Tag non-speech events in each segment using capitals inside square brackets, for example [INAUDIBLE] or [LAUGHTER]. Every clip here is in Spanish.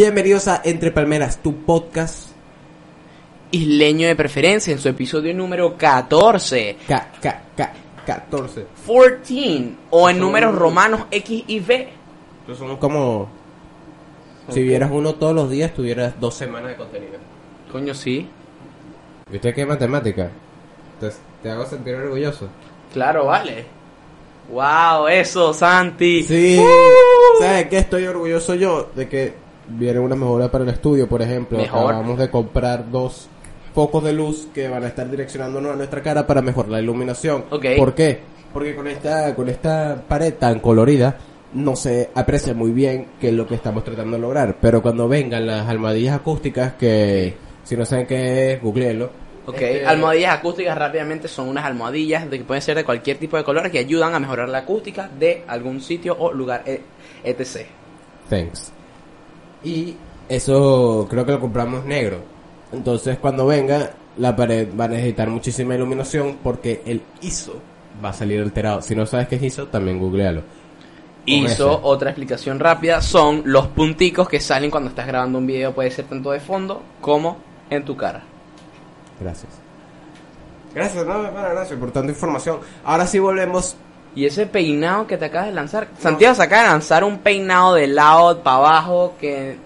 Bienvenidos a Entre Palmeras, tu podcast. Isleño de preferencia en su episodio número 14. K, K, K, 14. 14 o en Son- números romanos X y V. Entonces somos como. Si vieras uno todos los días, tuvieras dos semanas de contenido. Coño, sí. ¿Y usted qué matemática? Entonces, te hago sentir orgulloso. Claro, vale. Wow, eso, Santi. Sí. ¿Sabes qué? Estoy orgulloso yo de que viene una mejora para el estudio, por ejemplo. Mejor. Acabamos de comprar dos focos de luz que van a estar direccionándonos a nuestra cara para mejorar la iluminación. Ok. ¿Por qué? Porque con esta, con esta pared tan colorida no se aprecia muy bien qué es lo que estamos tratando de lograr. Pero cuando vengan las almohadillas acústicas, que si no saben qué es, googleenlo. Ok, Este, almohadillas acústicas rápidamente son unas almohadillas de que pueden ser de cualquier tipo de color que ayudan a mejorar la acústica de algún sitio o lugar, e- etc. Thanks. Y eso creo que lo compramos negro. Entonces cuando venga, la pared va a necesitar muchísima iluminación porque el ISO va a salir alterado. Si no sabes qué es ISO, también googlealo. ISO, otra explicación rápida, son los punticos que salen cuando estás grabando un video, puede ser tanto de fondo como en tu cara. Gracias. Gracias, no, gracias por tanta información. Ahora sí volvemos. Y ese peinado que te acabas de lanzar, Santiago se acaba de lanzar un peinado de lado para abajo que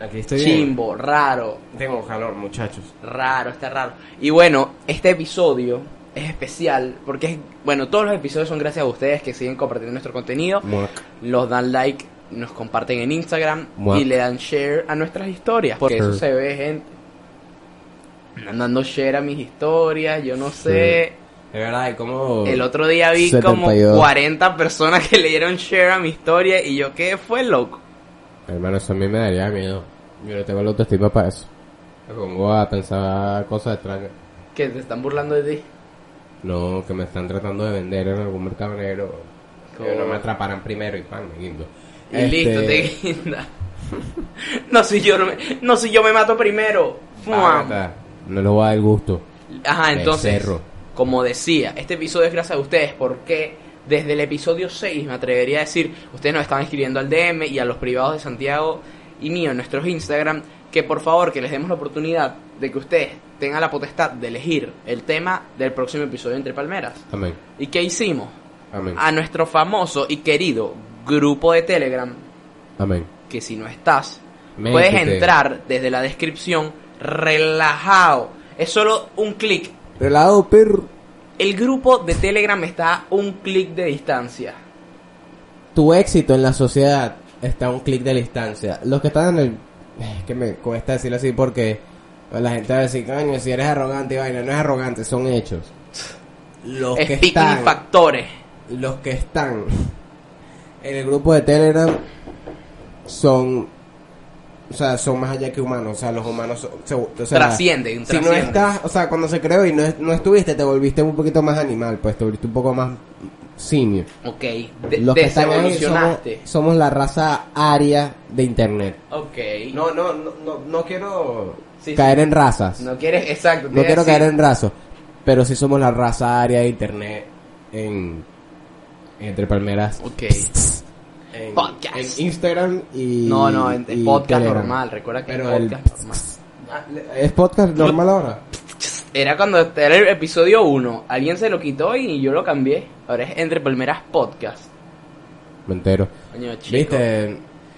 Aquí estoy bien. chimbo, raro, Tengo calor, muchachos. raro, está raro. Y bueno, este episodio es especial porque es, bueno, todos los episodios son gracias a ustedes que siguen compartiendo nuestro contenido, Muac. los dan like, nos comparten en Instagram Muac. y le dan share a nuestras historias, porque eso se ve gente Andan dando share a mis historias, yo no sé. De verdad, y como... El otro día vi 72. como 40 personas que [LAUGHS] le dieron share a mi historia y yo qué fue loco. Hermano, eso a mí me daría miedo. Yo no tengo la autoestima para eso. Me pongo a pensar cosas extrañas. Que te están burlando de ti. No, que me están tratando de vender en algún mercado negro. Que no me atraparan primero y pan, me guindo. Y Este, listo, te guinda. [LAUGHS] no si yo no me, no si yo me mato primero. No le voy a dar gusto. Ajá, entonces, Becerro. Como decía, este episodio es gracias a ustedes porque desde el episodio 6 me atrevería a decir, ustedes nos estaban escribiendo al DM y a los privados de Santiago y mío en nuestros Instagram que por favor que les demos la oportunidad de que ustedes tengan la potestad de elegir el tema del próximo episodio Entre Palmeras. Amén. ¿Y qué hicimos? Amén. A nuestro famoso y querido grupo de Telegram, Amén. que si no estás, puedes entrar desde la descripción relajado. Es solo un clic Relado, perro. el grupo de Telegram está a un clic de distancia. Tu éxito en la sociedad está a un clic de distancia. Los que están en el... Es que me cuesta decirlo así porque la gente va a decir, coño, si eres arrogante y vaina. No es arrogante, son hechos. Los que Speaking están... factores. los que están en el grupo de Telegram son o sea son más allá que humanos o sea los humanos son- se- o sea, Trascienden, si no estás o sea cuando se creó y no, no estuviste te volviste un poquito más animal pues te volviste un poco más senior Ok, de- los que están ahí somos, la raza aria de internet Ok. no no no no, no quiero Sí, caer sí. en razas No quieres, exacto. no quiero decir. caer en razos, pero sí somos la raza aria de internet en entre palmeras. Ok. En, Podcast. en Instagram y No, no, en, podcast Telegram. normal. Recuerda que Pero es el podcast normal. ¿Es podcast normal ahora? Era cuando era el episodio 1. Alguien se lo quitó y yo lo cambié. Ahora es Entre Palmeras Podcast. Me entero. Coño, chico. Viste,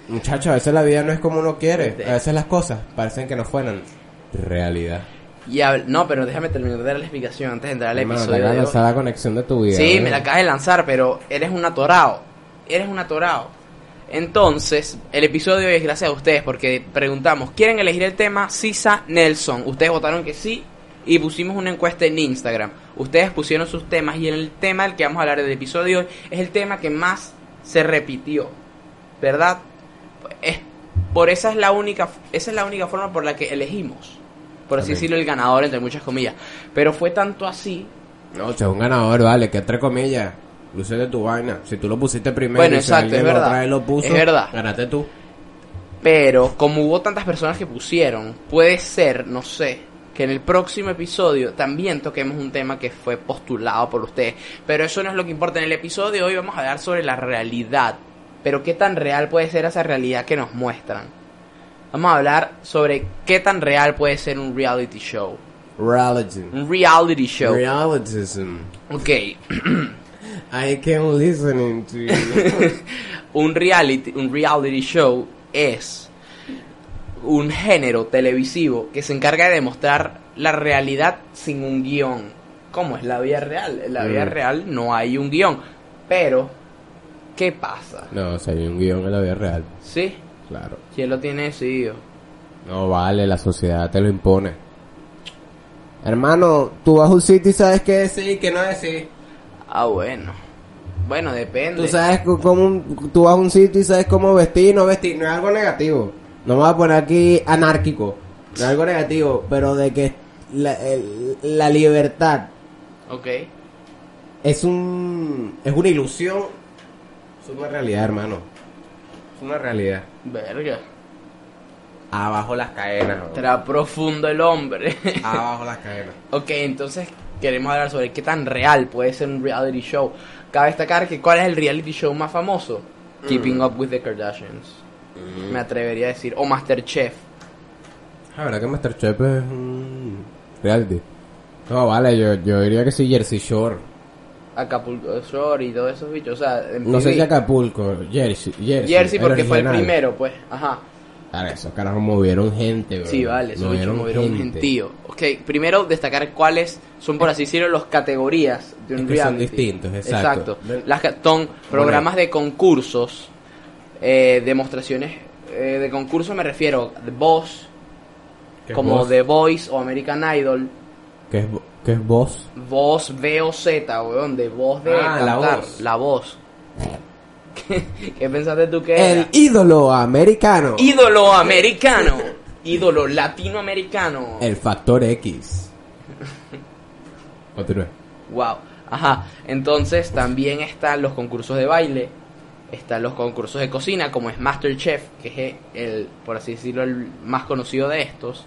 muchachos, a veces la vida no es como uno quiere. A veces las cosas parecen que no fueran realidad. Y hab- no, pero déjame terminar de dar la explicación antes de entrar al Hermano, te episodio. acabas de de hoy. lanzar la conexión de tu vida. Sí, ¿no? me la acabas de lanzar, pero eres un atorado. Eres un atorado. Entonces, el episodio de hoy es gracias a ustedes porque preguntamos, ¿quieren elegir el tema Sisa Nelson? Ustedes votaron que sí y pusimos una encuesta en Instagram. Ustedes pusieron sus temas y el tema del que vamos a hablar del episodio de hoy es el tema que más se repitió. ¿Verdad? Es, por esa es la única esa es la única forma por la que elegimos. Por así decirlo, el ganador entre muchas comillas. Pero fue tanto así No, che, un ganador, vale, que entre comillas. Luce de tu vaina. Si tú lo pusiste primero Bueno, y exacto, es verdad. otra vez lo puso, Es verdad. ganaste tú. Pero como hubo tantas personas que pusieron, puede ser, no sé, que en el próximo episodio también toquemos un tema que fue postulado por ustedes. Pero eso no es lo que importa. En el episodio de hoy vamos a hablar sobre la realidad. Pero qué tan real puede ser esa realidad que nos muestran. Vamos a hablar sobre qué tan real puede ser un reality show. Reality. Un reality show. Realitism. Ok. [CLEARS THROAT] I can't listening to you. [LAUGHS] un reality, un reality show es un género televisivo que se encarga de demostrar la realidad sin un guion. ¿Cómo es la vida real? En la vida Mm. real no hay un guion. Pero, ¿qué pasa? no, o sea, hay un guion en la vida real. ¿Sí? Claro. ¿Quién lo tiene decidido? No vale, la sociedad te lo impone. Hermano, tú vas a un sitio y sabes qué decir y qué no decir. Ah, bueno. Bueno, depende. Tú sabes cómo, tú vas a un sitio y sabes cómo vestir y no vestir. No es algo negativo. No me voy a poner aquí anárquico. No es algo negativo, pero de que la, el- la libertad Ok. es un es una ilusión. Es una realidad, hermano. Es una realidad. Verga. Abajo las cadenas. Será profundo el hombre. [LAUGHS] Abajo las cadenas. Ok, entonces queremos hablar sobre qué tan real puede ser un reality show. Cabe destacar que cuál es el reality show más famoso. Keeping Up with the Kardashians. Me atrevería a decir. O Masterchef. La verdad que Masterchef es un reality. No, vale, yo, yo diría que sí, Jersey Shore. Acapulco Shore y todos esos bichos. O sea, en No sé si Acapulco, Jersey. Jersey, Jersey porque fue el primero, pues. Ajá. Claro, esos carajos movieron gente, bro. Sí, vale, esos bichos movieron un gentío. Ok, primero destacar cuáles son, por así decirlo, las categorías de un Es que son reality. distintos, exacto. Ven- Las son programas de concursos, eh, demostraciones eh, de concurso, me refiero The Boss, ¿Qué es como Boss? The Voice o American Idol. ¿Qué es, qué es? Voz, V o Z, weón, de voz de Ah, la cantar, voz. la voz. ¿Qué, qué pensaste tú que El era? ídolo americano. Ídolo americano, ídolo latinoamericano. El factor X. [LAUGHS] Continúe. Wow. Ajá. Entonces también están los concursos de baile, están los concursos de cocina, como es MasterChef, que es el, por así decirlo, el más conocido de estos.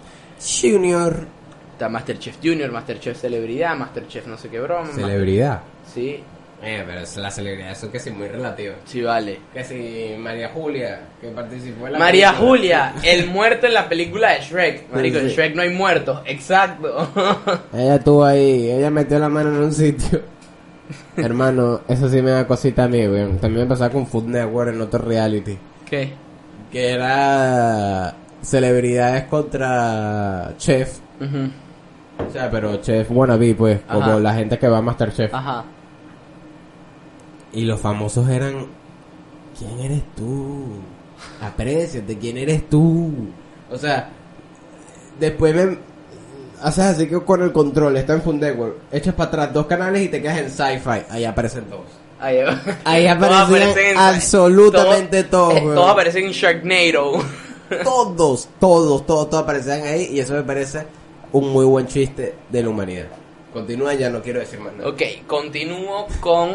Junior. Está MasterChef Junior, MasterChef Celebridad, MasterChef no sé qué broma. Celebridad. Sí, Eh, pero es la celebridad, eso que sí muy relativo. sí vale. Que si María Julia, que participó en la María película. Julia, [LAUGHS] el muerto en la película de Shrek. Marico, en Sí. Shrek no hay muertos. Exacto. [LAUGHS] Ella estuvo ahí, ella metió la mano en un sitio. [LAUGHS] Hermano, eso sí me da cosita a mí, weón. También me pasaba con Food Network en otro reality. ¿Qué? Que era celebridades contra chef. Ujú. O sea, pero chef wannabe, pues, como Ajá. la gente que va a Masterchef. Ajá. Y los famosos eran, ¿quién eres tú? Apréciate, ¿quién eres tú? O sea, después me haces así que con el control, está en Fundeware, echas para atrás dos canales y te quedas en Sci-Fi, ahí aparecen todos. Ahí, Ahí Todos aparecían aparecen en- absolutamente todos, eh, weón. Todos aparecen en Sharknado. [LAUGHS] Todos, todos, todos, todos aparecían ahí y eso me parece un muy buen chiste de la humanidad. Continúa, ya no quiero decir más nada. Ok, continúo con.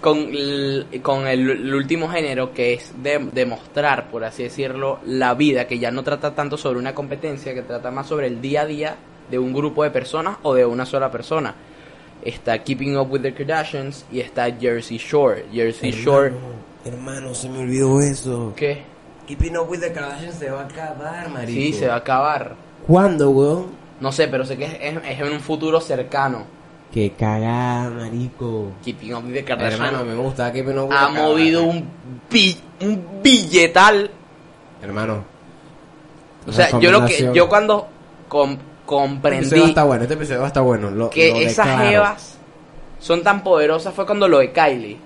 Con, el, con el, el último género que es de, demostrar, por así decirlo, la vida, que ya no trata tanto sobre una competencia, que trata más sobre el día a día de un grupo de personas o de una sola persona. Está Keeping Up with the Kardashians y está Jersey Shore. Jersey Shore. Hermano, hermano, se me olvidó eso. ¿Qué? Keeping Up with the Kardashians se va a acabar, marico. Sí, se va a acabar. ¿Cuándo, weón? No sé, pero sé que es, es- es en un futuro cercano. Que cagada, marico. Keeping Up with the Kardashians. Hermano, me gusta Keeping Up with ha the movido un, bi- un billetal. Hermano. O sea, yo lo que yo cuando com- Este episodio va a comprendí estar bueno, este episodio estar bueno. Lo, que lo esas declaro. jevas son tan poderosas fue cuando lo de Kylie.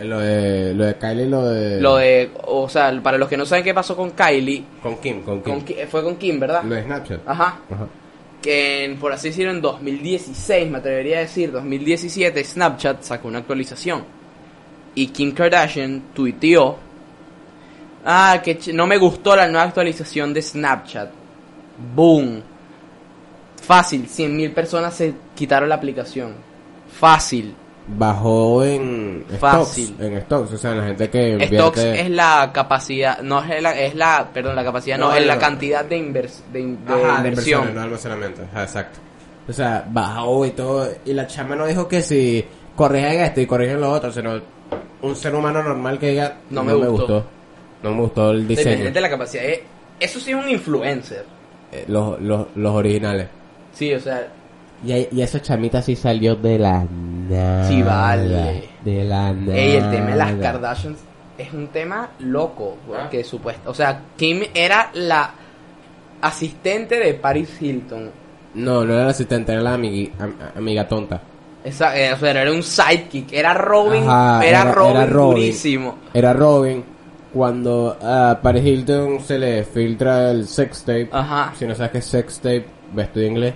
Lo de, lo de Kylie, lo de... Lo de, o sea, para los que no saben qué pasó con Kylie, Con Kim, con Kim. con fue con Kim, ¿verdad? Lo de Snapchat. Ajá. Ajá. Que en- por así decirlo, en 2016, me atrevería a decir, 2017, Snapchat sacó una actualización. Y Kim Kardashian tuiteó, ah, que no me gustó la nueva actualización de Snapchat. Boom. Fácil, 100.000 personas se quitaron la aplicación. Fácil. Bajó en Fácil. stocks, en stocks, o sea, la gente que Stocks es la capacidad, no es la, es la, perdón, la capacidad, no, No, es la no. cantidad de, invers- de, de Ajá, de inversión. no almacenamiento. Ajá, exacto. O sea, bajó y todo. Y la chama no dijo que si corrigen esto y corrigen lo otro, sino un ser humano normal que diga, No me gustó". No me gustó el diseño. De la capacidad. eh, Eso sí es un influencer. Eh, los, los, los originales. Sí, o sea, Y, y esa chamita sí salió de la nada. Sí, vale. De la nada. ey, el tema de las Kardashians es un tema loco. Ah. Que supuesto. O sea, Kim era la asistente de Paris Hilton. No, no era la asistente, era la amigui- am- amiga tonta. Esa, eh, o sea, era un sidekick. Era Robin. Ajá, era, era- Robin era Robin. durísimo. Era Robin. Cuando a Paris Hilton se le filtra el sex tape. Ajá. Si no sabes qué es sex tape, ves tu inglés.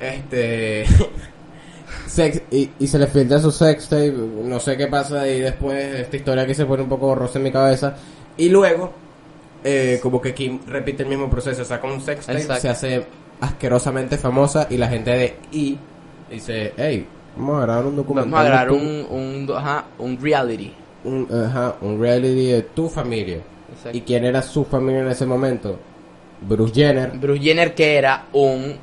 Este. [LAUGHS] sex, y, y se le filtra su sex tape. No sé qué pasa y después esta historia que se pone un poco borrosa en mi cabeza. Y luego, eh, como que Kim repite el mismo proceso. Saca un sex tape, Exacto. se hace asquerosamente famosa. Y la gente de E dice: Hey, vamos a grabar un documental. Vamos a grabar un, un, ajá, un reality. un, ajá, un reality de tu familia. Exacto. ¿Y quién era su familia en ese momento? Bruce Jenner. Bruce Jenner que era un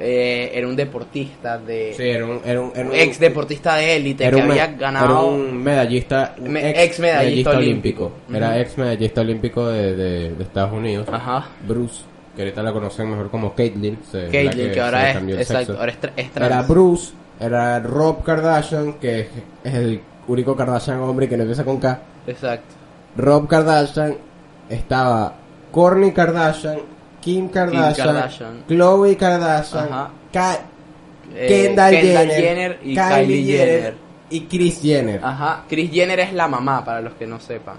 eh, era un deportista de Sí, era un, era un, era un un- ex deportista de élite que había ganado Era un medallista. un ex medallista olímpico. Era ex medallista olímpico de, de, de Estados Unidos. ajá Bruce, que ahorita la conocen mejor como Caitlyn. Caitlyn que, ahora es exacto ahora es, es trans. Era Bruce, era Rob Kardashian, que es el único Kardashian hombre que no empieza con K. exacto Rob Kardashian, estaba Kourtney Kardashian, Kim Kardashian, Kardashian. Khloe Kardashian, Ajá. Ka- Eh, Kendall, Kendall Jenner, Jenner y Kylie Kylie Jenner, Jenner y Kris Jenner. ajá Kris Jenner es la mamá para los que no sepan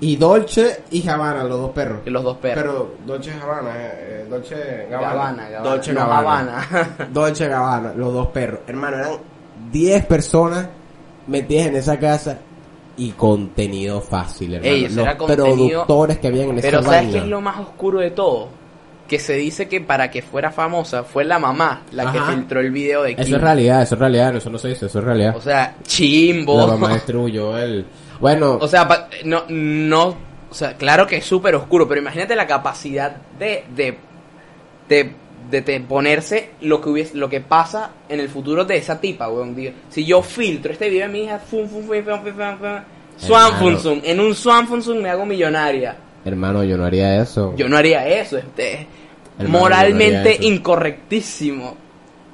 Y Dolce y Gabbana, los dos perros. que los dos perros Pero Dolce y Gabbana, eh, eh, Dolce Gabbana. Gabbana, Gabbana, Dolce no Gabbana. Habana. [LAUGHS] Dolce Gabbana, los dos perros. Hermano, eran 10 personas metidas en esa casa y contenido fácil, hermano. Ey, eso los era contenido- productores que habían en esa pero sabes qué es lo más oscuro de todo que se dice que para que fuera famosa fue la mamá la que filtró el video de Kim Eso es realidad, eso es realidad, eso no se dice, eso es realidad. o sea chimbo La mamá distribuyó el... Bueno, [LAUGHS] O sea, pa- no, no, o sea, claro que es súper oscuro, pero imagínate la capacidad de, de, de, de ponerse lo que hubiese, lo que pasa en el futuro de esa tipa, weón. Digo, si yo filtro este video de mi hija, fum, fum, fum, fum, fum, fum, fum. Fun Sum, en un Swan me hago millonaria. Hermano, yo no haría eso. Yo no haría eso, este, Hermano, moralmente no eso. incorrectísimo.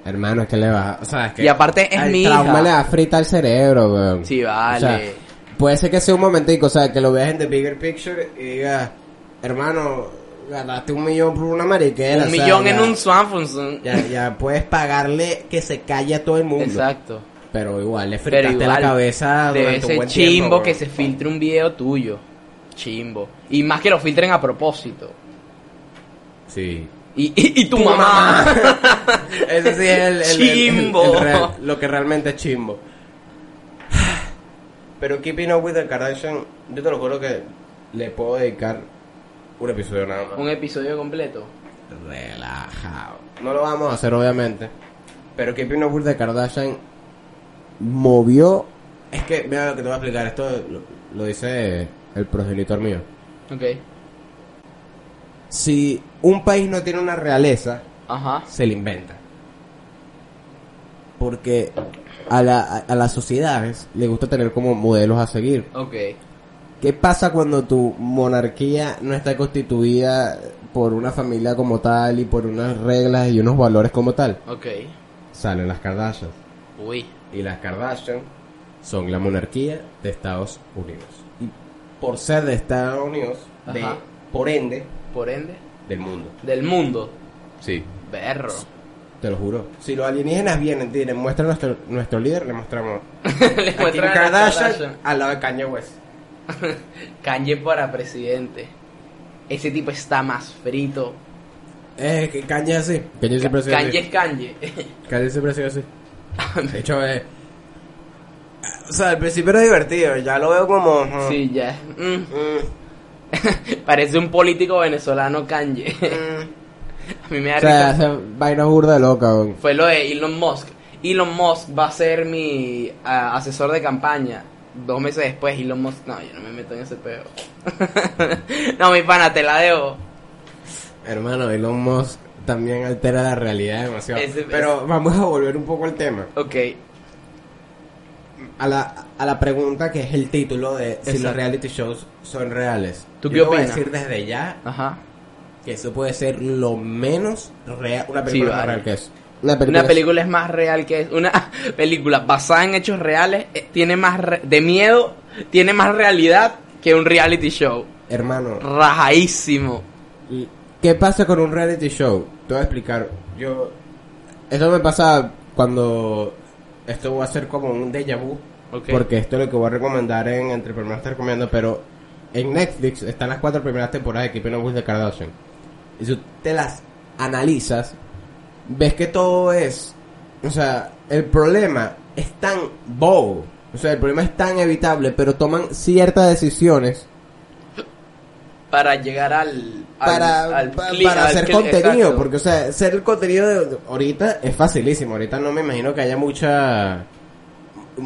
Hermano, es que le va... O sea, es que... Y aparte es el mi trauma hija. le da frita al cerebro, weón. Sí, vale. O sea, puede ser que sea un momentico, o sea, que lo veas en the bigger picture y digas, hermano, ganaste un millón por una mariquera. un o sea, millón en un Swan Fun Sum. Ya, ya puedes pagarle que se calle a todo el mundo. Exacto. Pero igual le fritaste igual, la cabeza debe ser buen chimbo tiempo, que se filtre un video tuyo. Chimbo. Y más que lo filtren a propósito. Sí. Y, y, y tu, mamá. [LAUGHS] Ese sí es el, el- el- el- Chimbo. el real- lo que realmente es chimbo. [SIGHS] Pero Keeping Up with the Kardashian, yo te lo juro que le puedo dedicar un episodio nada más. un episodio completo. relajado. No lo vamos a hacer, obviamente. Pero Keeping Up with the Kardashian movió. Es que, mira lo que te voy a explicar. Esto lo, lo dice el progenitor mío. Ok. Si un país no tiene una realeza, Ajá. se le inventa. Porque a, la, a, a las sociedades le gusta tener como modelos a seguir. Ok. ¿Qué pasa cuando tu monarquía no está constituida por una familia como tal y por unas reglas y unos valores como tal? Ok. Salen las Kardashian. Uy. Y las Kardashian son la monarquía de Estados Unidos. Por ser de Estados Unidos, de, Ajá. por ende, Por ende. del mundo. Del mundo. Sí. Berro. Te lo juro. Si los alienígenas vienen, tienen, muestran nuestro, nuestro líder, le mostramos [LAUGHS] Le a Kim muestran a Kardashian Kardashian. al lado de Kanye West. [LAUGHS] Kanye para presidente. Ese tipo está más frito. Eh, que Kanye así. Kanye siempre ha sido Kanye es así. Kanye. Kanye siempre ha sido así. De hecho, eh, o sea, al principio era divertido, ya lo veo como... sí, ya. Mm. mm, [LAUGHS] Parece un político venezolano Kanye. mm. [LAUGHS] A mí me da O sea, risa. hace vaina burda de loca, weón. Fue lo de Elon Musk. Elon Musk va a ser mi asesor de campaña. Dos meses después, Elon Musk. No, yo no me meto en ese peo. [LAUGHS] no, mi pana, te la debo. Hermano, Elon Musk también altera la realidad demasiado. Ese- Pero vamos a volver un poco al tema. Ok. A la, a la pregunta que es el título de si Exacto. los reality shows son reales. ¿Tú Yo qué te voy a opinas? decir desde ya Ajá. que eso puede ser lo menos real. Una Sí, película más vale. real que eso. Una película, Una película es más real que es. Una [LAUGHS] película basada en hechos reales eh, tiene más re- de miedo, tiene más realidad que un reality show. Hermano, Rajadísimo. ¿qué pasa con un reality show? Te voy a explicar. Yo. Esto me pasa cuando. Esto va a ser como un déjà vu. Ok. Porque esto es lo que voy a recomendar en Entre Primeras te recomiendo, pero en Netflix están las cuatro primeras temporadas de Keeping Up with the Kardashian. Y si tú te las analizas, ves que todo es, o sea, el problema es tan bobo, o sea, el problema es tan evitable, pero toman ciertas decisiones Para llegar al. al- para, al para al hacer contenido, exacto. porque o sea, hacer el contenido de, ahorita es facilísimo, ahorita no me imagino que haya mucha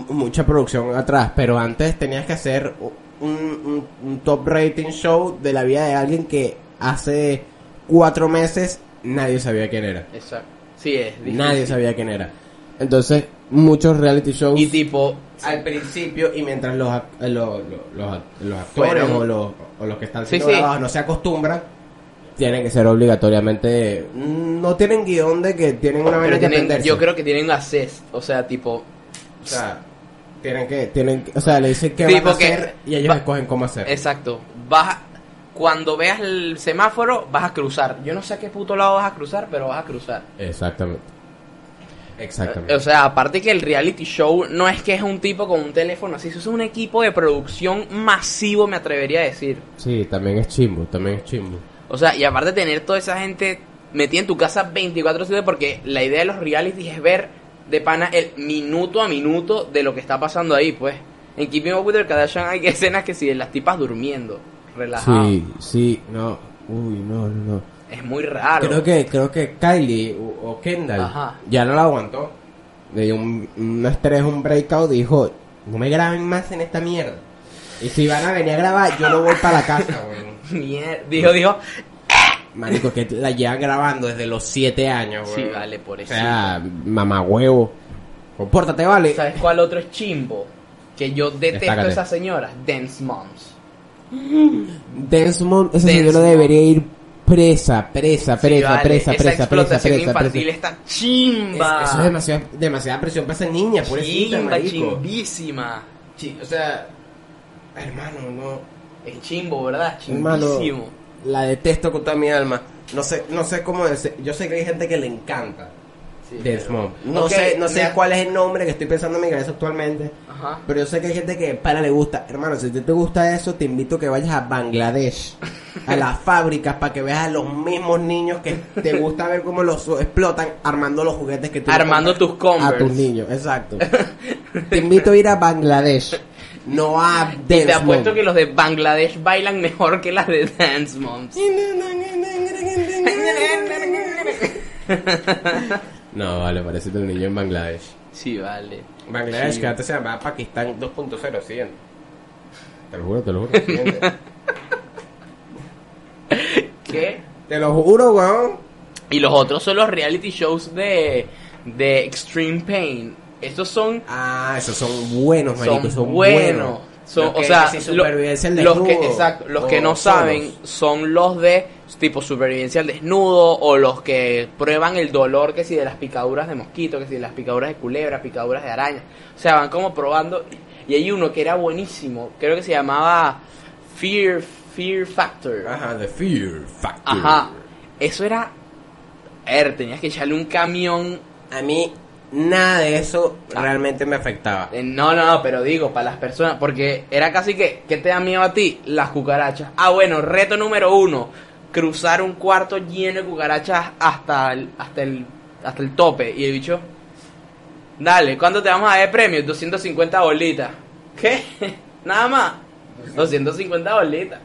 mucha producción atrás, pero antes tenías que hacer un, un- un top rating show de la vida de alguien que hace cuatro meses nadie sabía quién era, Exacto. Sí, es difícil. nadie sabía quién era, entonces muchos reality shows Y tipo. al principio y mientras los, ac- eh, lo- lo- los, los actores o los, o los que están siendo sí. grabados no se acostumbran tienen que ser obligatoriamente no tienen guion de que tienen una manera que tienen, aprenderse yo creo que tienen assist. O sea, tipo. o sea tienen que tienen que- o sea le dicen qué van a que- hacer y ellos va- escogen cómo hacer Exacto. Vas a- cuando veas el semáforo, vas a cruzar. Yo no sé a qué puto lado vas a cruzar, pero vas a cruzar. exactamente exactamente O sea, aparte que el reality show no es que es un tipo con un teléfono así, eso es un equipo de producción masivo, me atrevería a decir. sí también es chimbo también es chimbo O sea, y aparte tener toda esa gente metida en tu casa 24/7 porque la idea de los reality es ver de pana el minuto a minuto de lo que está pasando ahí, pues. En Keeping Up with the Kardashian hay escenas que si de las tipas durmiendo, relajado. sí sí no uy no no no Es muy raro. Creo que, creo que Kylie o, o Kendall Ajá. ya no la aguantó. Le dio un, un estrés, un breakout dijo, no me graben más en esta mierda. Y si van a venir a grabar, yo no voy para la casa, [LAUGHS] weón. Mier- Dijo, dijo, Marico, que la llevan grabando desde los 7 años, sí, weón. vale, por O eso. sea, mamagüevo. Compórtate, vale. ¿Sabes cuál otro es chimbo? Que yo detesto a esas señoras. Dance Moms. Desmond, esa Desmond. señora debería ir presa, presa, Sí, presa, vale, presa, Esa presa, presa, explotación presa, infantil presa. está Es- chimba. Eso es demasiada, demasiada presión para esa niña, pobrecita, chimba, chimbísima. Sí, o sea, hermano, no. Es chimbo, ¿verdad? Hermano, Chimbísimo. la detesto con toda mi alma. No sé, no sé cómo decir. Yo sé que hay gente que le encanta Sí, pero-. No Ok, sé, no sé cuál es el nombre que estoy pensando en mi cabeza actualmente. Ajá. Pero yo sé que hay gente que para le gusta. Hermano, si a ti te gusta eso, te invito a que vayas a Bangladesh, [LAUGHS] a las fábricas, para que veas a los mismos niños que te gusta ver cómo los explotan armando los juguetes que tú Armando tus Converse. A tus niños, exacto. [LAUGHS] te invito a ir a Bangladesh, no a Y Dance te apuesto Mom. que los de Bangladesh bailan mejor que las de Dance Moms. [LAUGHS] No, vale, parece un niño en Bangladesh. Sí, vale. Bangladesh, Sí. que antes se llamaba Pakistán 2.0, siguiente. Te lo juro, te lo juro. Te lo juro, weón. Y los otros son los reality shows de, de Extreme Pain. Estos son Ah, esos son buenos, marico, son, son, buenos. buenos. Son, Los o que- sea, si lo- los que, exacto, los que no solos. saben son los de tipo supervivencia al desnudo o los que prueban el dolor que si de las picaduras de mosquito, que si de las picaduras de culebra, picaduras de araña. O sea, van como probando y hay uno que era buenísimo, creo que se llamaba Fear Fear Factor. Ajá, The Fear Factor. Ajá. Eso era Er, tenías que echarle un camión. A mí nada de eso realmente me afectaba. Eh, No, no, no, pero digo, para las personas, porque era casi que, ¿qué te da miedo a ti? Las cucarachas. Ah, bueno, reto número uno, cruzar un cuarto lleno de cucarachas hasta el, hasta el, hasta el tope. Y el bicho, dale, ¿cuánto te vamos a dar de premio? 250 bolitas. ¿Qué? [LAUGHS] Nada más. 250 bolitas.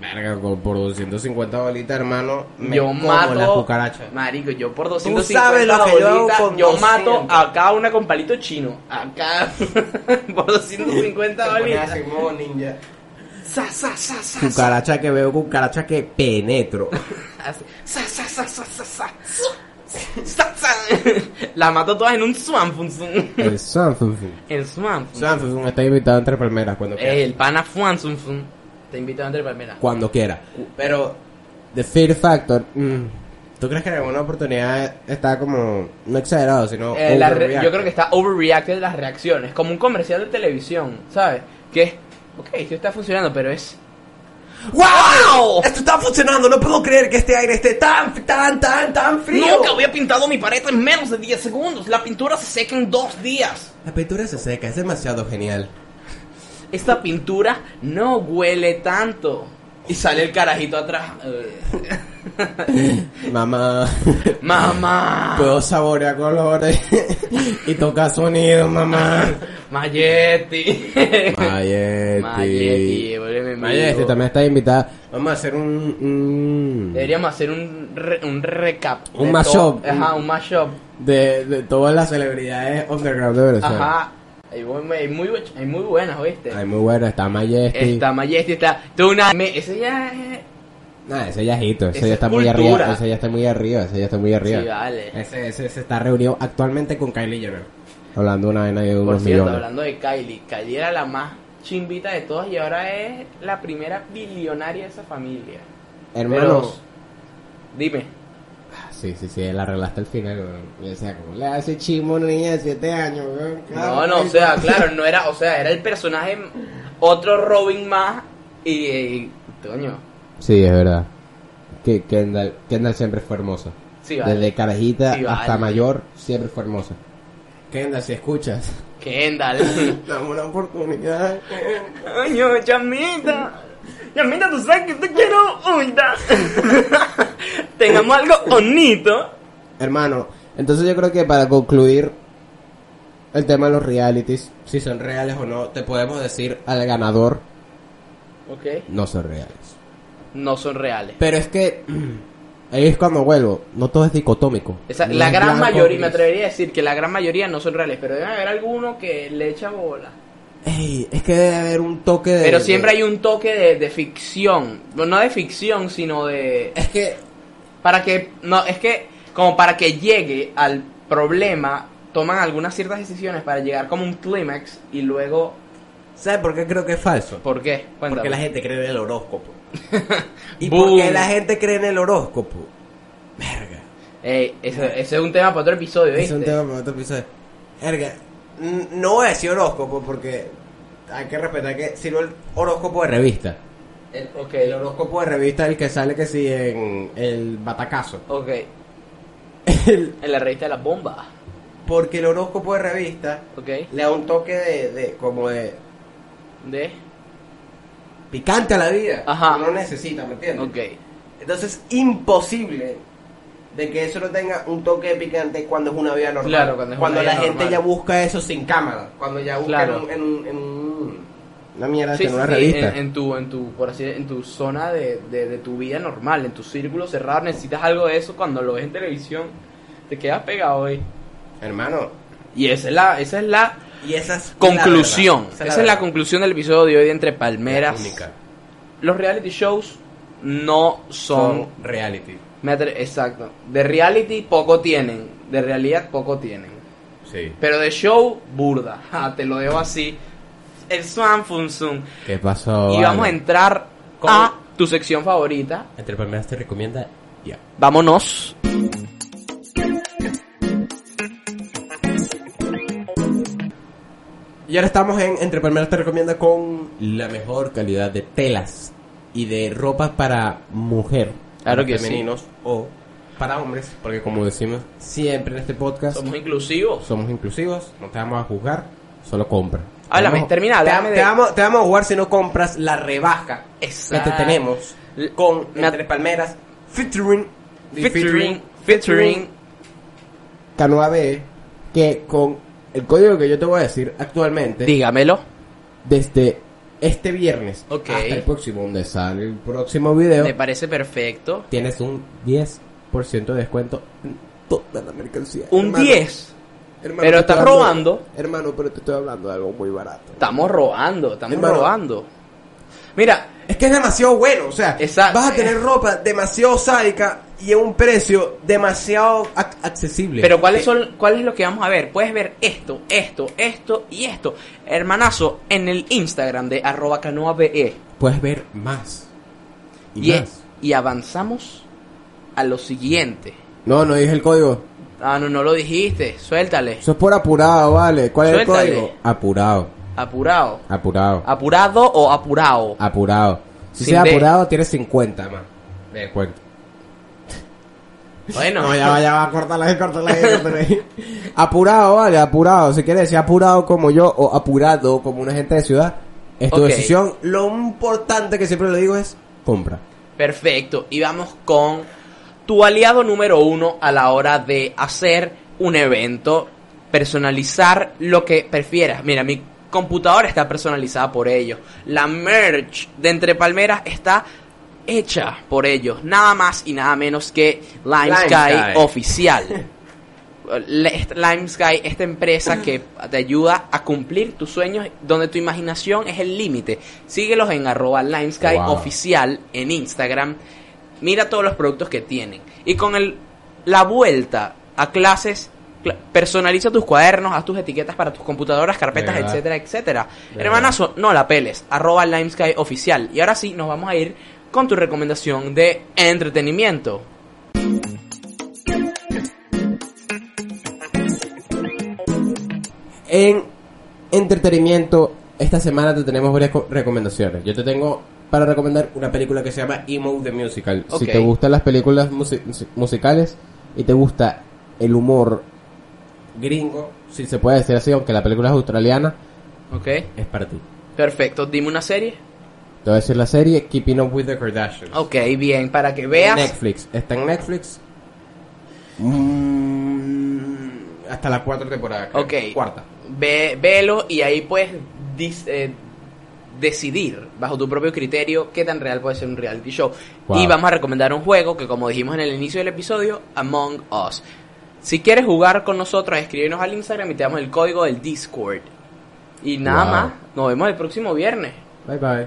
Verga, por 250 bolitas, hermano, me yo como mato las cucarachas. marico yo por sabes 250 lo que yo hago bolitas con yo mato 200. a cada una con palito chino acá [LAUGHS] por 250 Te pones bolitas así modo ninja. sa sa sa sa sa. Cucaracha que veo, cucaracha que penetro. [LAUGHS] Así. Sa, sa, sa, sa, sa, sa. Sa, sa. la mato todas en un swanfunfun El Samsung. el swanfunfun Samsung está invitado entre palmeras cuando el pana fuanfunfun te invito a entre palmeras Cuando quiera. Pero, The Fear Factor, mm, ¿tú crees que en alguna oportunidad está como, no exagerado, sino... Eh, la re- yo creo que está overreacted las reacciones, como un comercial de televisión, ¿sabes? Que es, ok, esto está funcionando, pero es... ¡Wow! Esto está funcionando, no puedo creer que este aire esté tan, tan, tan, tan frío. Nunca había pintado mi pared en menos de 10 segundos. La pintura se seca en dos días. La pintura se seca, es demasiado genial. Esta pintura no huele tanto. Y sale el carajito atrás. [LAUGHS] Mamá, Mamá. puedo saborear colores y tocar sonido, mamá. Mayetti. Mayetti. Mayetti, también está invitada. Vamos a hacer un... un- Deberíamos hacer un, re- un recap. Un mashup. Ajá, un mashup. de, de todas las celebridades underground de Venezuela. Ajá. Hay, hay muy, bu- hay muy buenas, ¿oíste? Ay, muy bueno, está Majesty. Está Mayetti, está Tuna. Me, ese ya es... Nah, ese ya es hito, ese Esa ya es está muy cultura. arriba, ese ya está muy arriba, ese ya está muy arriba. Sí, vale. Ese, ese se está reunido actualmente con Kylie Jenner. Hablando una vaina de Por unos cierto, millones. hablando de Kylie, Kylie era la más chimbita de todas y ahora es la primera billonaria de esa familia. Hermano, Pero, dime, Sí, sí, sí, la arreglaste al final, weón. Y decía, ¿cómo le hace chimo a una niña de 7 años, weón? no, no, o sea, claro, no era, o sea, era el personaje, otro Robin más y, y coño, Sí, es verdad. Que Kendall, Kendall siempre fue hermosa. sí, vale. Desde carajita Sí, hasta mayor, siempre fue hermosa. Kendall, si escuchas, Kendall. [LAUGHS] dame una oportunidad. Coño, chamita. Chamita, tú sabes que te quiero ahorita. [LAUGHS] Tengamos algo bonito. Hermano, entonces yo creo que para concluir el tema de los realities, si son reales o no, te podemos decir al ganador, Ok. no son reales. No son reales. Pero es que [CLEARS THROAT] ahí es cuando vuelvo, no todo es dicotómico. Esa- No la es gran blanco, mayoría, me gris. atrevería a decir que la gran mayoría no son reales, pero debe haber alguno que le echa bola. Ey, es que debe haber un toque de... Pero siempre hay un toque de, de ficción. No de ficción, sino de... Es que... Para que... No, es que como para que llegue al problema, toman algunas ciertas decisiones para llegar como un clímax y luego... ¿Sabes por qué creo que es falso? ¿Por qué? Cuéntame. Porque la gente cree en el horóscopo. [LAUGHS] ¿Y Boom. por qué la gente cree en el horóscopo? Verga. Ey, ese, ese es un tema para otro episodio, Es ¿viste? un tema para otro episodio. Verga. No voy a decir horóscopo porque hay que respetar que sino el horóscopo de revista. El- ok, El horóscopo de revista es el que sale que sí en el batacazo. ok. [LAUGHS] El- En la revista de la bomba. porque el horóscopo de revista Ok. le da un toque de, de como de De... picante a la vida. Ajá. Uno necesita, ¿me entiendes? Ok. Entonces es imposible de que eso no tenga un toque de picante cuando es una vida normal. Claro, cuando es una vida la gente ya busca eso sin cámara. Cuando ya busca Claro. en, un, en, un- en un- una mierda, Sí, en una sí, revista. en, en tu, en tu, por así, en tu zona de, de, de tu vida normal, en tu círculo cerrado, necesitas algo de eso cuando lo ves en televisión, te quedas pegado ahí. Hermano, Y esa es la, esa es la y esa es conclusión, la verdad. esa es la conclusión del episodio de hoy de Entre Palmeras. La. Los reality shows no son, Son reality. exacto, de reality poco tienen, de realidad poco tienen. Sí. Pero de show, burda. Ah, te lo dejo así. El Swan Fun Zoom. ¿Qué pasó? Y vamos a entrar Con- a tu sección favorita. Entre palmeras te recomienda ya. Vámonos. Y ahora estamos en Entre Palmeras te recomienda con la mejor calidad de telas y de ropa para mujer. Claro sí. femeninos o para hombres, porque como decimos siempre en este podcast, Somos inclusivos. somos inclusivos, no te vamos a juzgar, solo compra. Háblame, vamos- termina, te, vamos, te vamos a jugar si no compras la rebaja Exacto. que te tenemos con me- Entre Palmeras, featuring, Featuring, featuring. Canoa B, que con el código que yo te voy a decir actualmente, Dígamelo. desde este viernes Ok. hasta el próximo, donde sale el próximo video, Me parece perfecto. tienes un 10% de descuento en toda la mercancía. Un Hermano, 10. Hermano, Pero estás hablando- robando. Hermano, pero te estoy hablando de algo muy barato. Estamos robando, estamos Hermano. robando. Mira, Es que es demasiado bueno, o sea, Exacto. vas a tener ropa demasiado sádica y a un precio demasiado ac- accesible. pero ¿cuáles son, ¿cuál es lo que vamos a ver? Puedes ver esto, esto, esto y esto. Hermanazo, en el Instagram de arroba canoabe. Puedes ver más. Y, Y, más. y avanzamos a lo siguiente. No, no dije el código. Ah, no, no lo dijiste. Suéltale. Eso es por apurado, vale. ¿Cuál es el código? Apurado. Apurado. Apurado. ¿Apurado o apurado? Apurado. Si sea apurado, tienes 50 más. De descuento. Bueno, No, ya va, ya va, córtala ahí, córtala ahí, córtala ahí. apurado, vale, apurado. Si quieres decir apurado como yo o apurado como una gente de ciudad, es tu decisión. Lo importante que siempre le digo es compra. Perfecto. Y vamos con tu aliado número uno a la hora de hacer un evento, personalizar lo que prefieras. Mira, mi computadora está personalizada por ellos. La merch de Entre Palmeras está hecha por ellos. Nada más y nada menos que Lime, Lime Sky, Sky. oficial. [LAUGHS] Lime Sky, esta empresa que te ayuda a cumplir tus sueños, donde tu imaginación es el límite. Síguelos en arroba Lime Sky Wow. oficial en Instagram. Mira todos los productos que tienen. Y con el, la vuelta a clases, cla- personaliza tus cuadernos, haz tus etiquetas para tus computadoras, carpetas, verdad. etcétera, etcétera. Hermanazo, no la peles. Arroba Lime Sky oficial. Y ahora sí, nos vamos a ir con tu recomendación de entretenimiento. En entretenimiento, esta semana te tenemos varias co- recomendaciones. Yo te tengo para recomendar una película que se llama Emo the Musical. Si te gustan las películas musi- musi- musicales y te gusta el humor gringo, si se puede decir así, aunque la película es australiana, es para ti. Perfecto. Dime una serie. Te voy a decir la serie Keeping Up with the Kardashians. Ok, bien, para que veas. Netflix. Está en Netflix. Mm, hasta la cuarta temporada. creo. Ok. Cuarta. Ve, velo y ahí puedes dis- eh, decidir bajo tu propio criterio qué tan real puede ser un reality show. Wow. Y vamos a recomendar un juego que como dijimos en el inicio del episodio, Among Us. Si quieres jugar con nosotros, escríbenos al Instagram y te damos el código del Discord. Y nada Wow. más, nos vemos el próximo viernes. Bye bye.